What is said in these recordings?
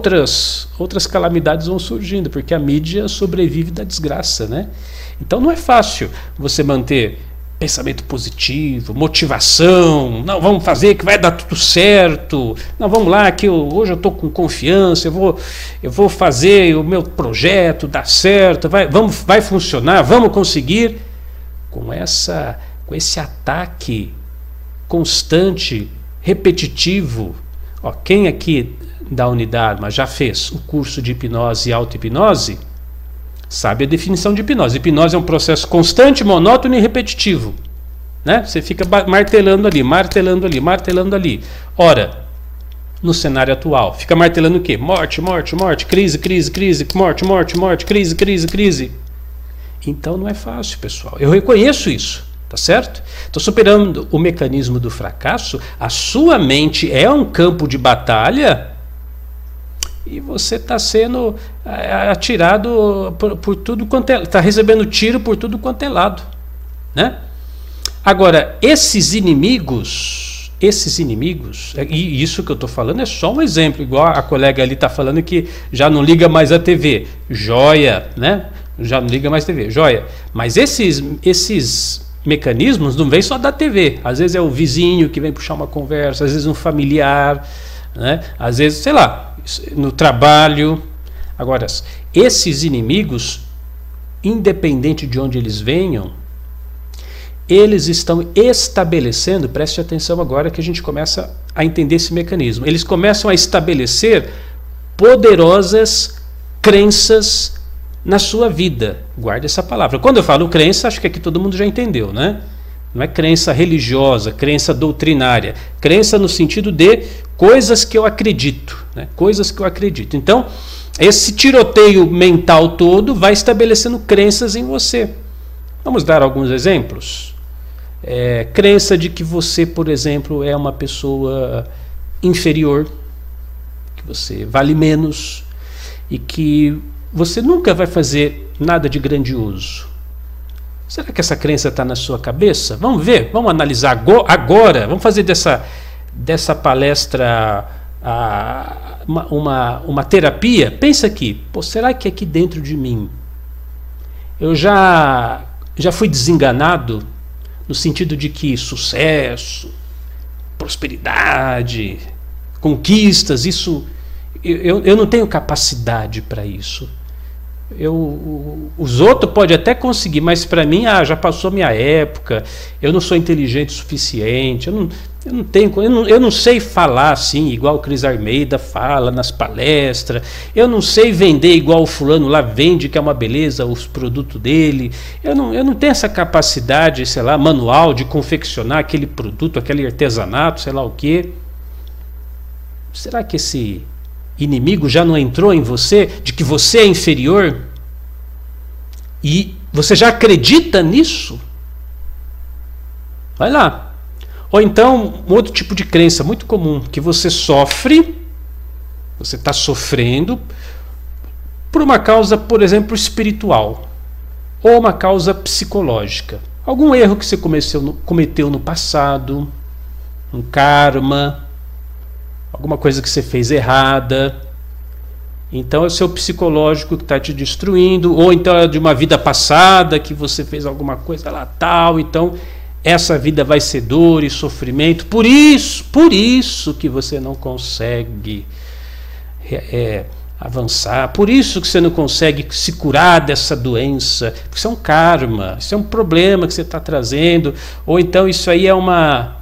outras, outras calamidades vão surgindo, porque a mídia sobrevive da desgraça, né? Então não é fácil você manter pensamento positivo, motivação, não, vamos fazer que vai dar tudo certo, não, vamos lá que eu, hoje eu estou com confiança, eu vou, eu vou fazer o meu projeto dar certo, vai, vamos, vai funcionar, vamos conseguir, com essa, com esse ataque constante, repetitivo, ó, quem aqui da unidade, mas já fez o curso de hipnose e auto-hipnose, sabe a definição de hipnose. Hipnose é um processo constante, monótono e repetitivo. Né? Você fica martelando ali, martelando ali, martelando ali. Ora, no cenário atual, fica martelando o quê? Morte, morte, morte, crise, crise, crise, morte, morte, morte, crise, crise, crise. Então não é fácil, pessoal. Eu reconheço isso, tá certo? Estou superando o mecanismo do fracasso. A sua mente é um campo de batalha e você está sendo é, atirado por, por, tudo quanto é. Está recebendo tiro por tudo quanto é lado. Né? Agora, esses inimigos, esses inimigos, é, e isso que eu estou falando é só um exemplo, igual a colega ali está falando que já não liga mais a TV. Joia, né? Já não liga mais TV, joia. Mas esses, esses mecanismos não vêm só da TV. Às vezes é o vizinho que vem puxar uma conversa, às vezes um familiar, né? às vezes, sei lá, no trabalho. Agora, esses inimigos, independente de onde eles venham, eles estão estabelecendo, preste atenção agora que a gente começa a entender esse mecanismo. Eles começam a estabelecer poderosas crenças na sua vida. Guarde essa palavra. Quando eu falo crença, acho que aqui todo mundo já entendeu, né? Não é crença religiosa, crença doutrinária. Crença no sentido de coisas que eu acredito. Né? Coisas que eu acredito. Então, esse tiroteio mental todo vai estabelecendo crenças em você. Vamos dar alguns exemplos? É, crença de que você, por exemplo, é uma pessoa inferior, que você vale menos e que você nunca vai fazer nada de grandioso. Será que essa crença está na sua cabeça? Vamos ver, vamos analisar agora, vamos fazer dessa, dessa palestra ah, uma, uma, uma, terapia. Pensa aqui, pô, será que aqui dentro de mim eu já, já fui desenganado no sentido de que sucesso, prosperidade, conquistas, isso eu, eu não tenho capacidade para isso eu, os outros podem até conseguir, mas para mim, ah, já passou minha época, eu não sou inteligente o suficiente, eu não, eu não tenho, eu não, eu não sei falar assim, igual o Cris Armeida fala nas palestras, eu não sei vender igual o fulano lá vende, que é uma beleza, os produtos dele, eu não, eu não tenho essa capacidade, sei lá, manual de confeccionar aquele produto, aquele artesanato, sei lá o quê. Será que esse inimigo já não entrou em você, de que você é inferior, e você já acredita nisso? Vai lá. Ou então, um outro tipo de crença muito comum, que você sofre, você está sofrendo por uma causa, por exemplo, espiritual, ou uma causa psicológica. Algum erro que você cometeu no passado, um karma, alguma coisa que você fez errada. Então é o seu psicológico que está te destruindo, ou então é de uma vida passada que você fez alguma coisa lá tal, então essa vida vai ser dor e sofrimento. Por isso, por isso que você não consegue é, é, avançar, por isso que você não consegue se curar dessa doença, porque isso é um karma, isso é um problema que você está trazendo, ou então isso aí é uma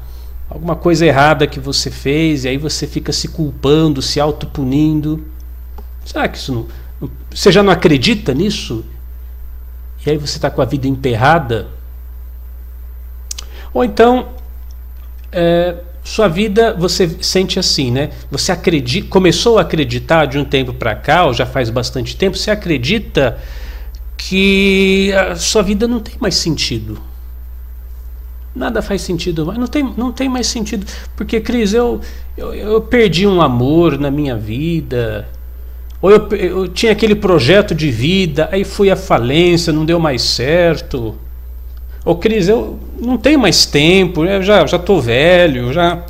alguma coisa errada que você fez e aí você fica se culpando, se autopunindo. Será que isso não, Você já não acredita nisso? E aí você está com a vida emperrada? Ou então, é, sua vida você sente assim, né? Você acredita, começou a acreditar de um tempo para cá, ou já faz bastante tempo, você acredita que a sua vida não tem mais sentido nada faz sentido mais. Não tem, não tem mais sentido. Porque, Cris, eu, eu, eu perdi um amor na minha vida. Ou eu, eu tinha aquele projeto de vida, aí fui à falência, não deu mais certo. Ou, Cris, eu não tenho mais tempo, eu já estou velho, já.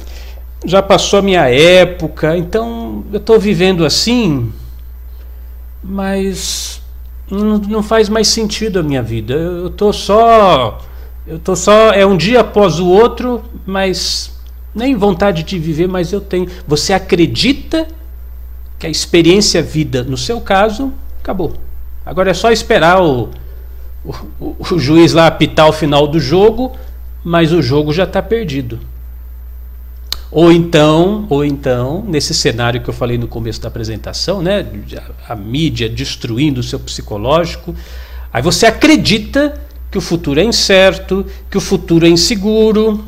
já passou a minha época, então eu estou vivendo assim, mas não, não faz mais sentido a minha vida. Eu estou só. Eu tô só. É um dia após o outro, mas nem vontade de viver, mas eu tenho. Você acredita que a experiência vida, no seu caso, acabou. Agora é só esperar o, o, o juiz lá apitar o final do jogo, mas o jogo já está perdido. Ou então, ou então, nesse cenário que eu falei no começo da apresentação, né, a, a mídia destruindo o seu psicológico, aí você acredita que o futuro é incerto, que o futuro é inseguro,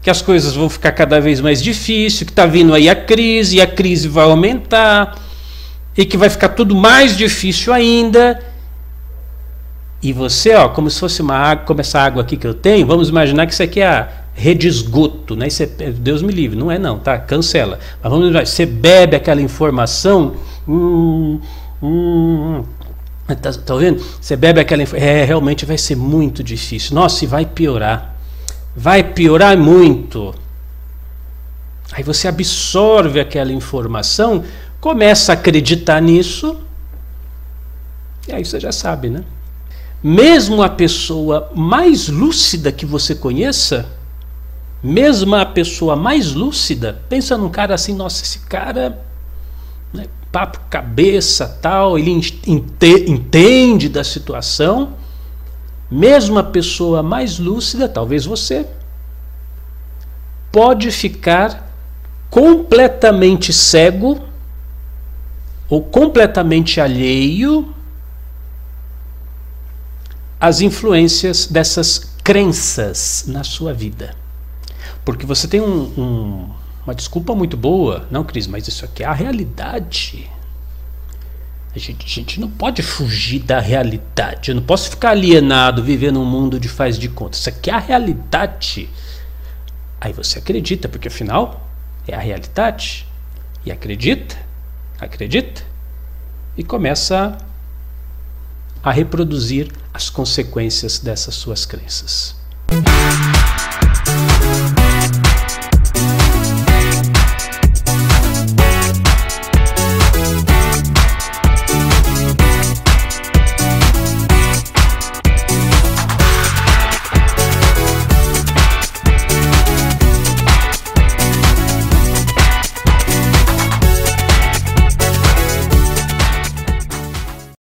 que as coisas vão ficar cada vez mais difíceis, que está vindo aí a crise, e a crise vai aumentar, e que vai ficar tudo mais difícil ainda. E você, ó, como se fosse uma água, como essa água aqui que eu tenho, vamos imaginar que isso aqui é a rede esgoto, né? Isso é, Deus me livre, não é não, tá? Cancela. Mas vamos imaginar, você bebe aquela informação, hum, hum, tá, tá vendo? Você bebe aquela é, realmente vai ser muito difícil. Nossa, e vai piorar. Vai piorar muito. Aí você absorve aquela informação, começa a acreditar nisso, e aí você já sabe, né? Mesmo a pessoa mais lúcida que você conheça, mesmo a pessoa mais lúcida, pensa num cara assim, nossa, esse cara, né, papo cabeça, tal, ele ente entende da situação. Mesmo a pessoa mais lúcida, talvez você, pode ficar completamente cego ou completamente alheio às influências dessas crenças na sua vida. Porque você tem um, um, uma desculpa muito boa. Não, Cris, mas isso aqui é a realidade. A gente, a gente não pode fugir da realidade. Eu não posso ficar alienado, viver num mundo de faz de conta. Isso aqui é a realidade. Aí você acredita, porque afinal é a realidade. E acredita, acredita, e começa a reproduzir as consequências dessas suas crenças.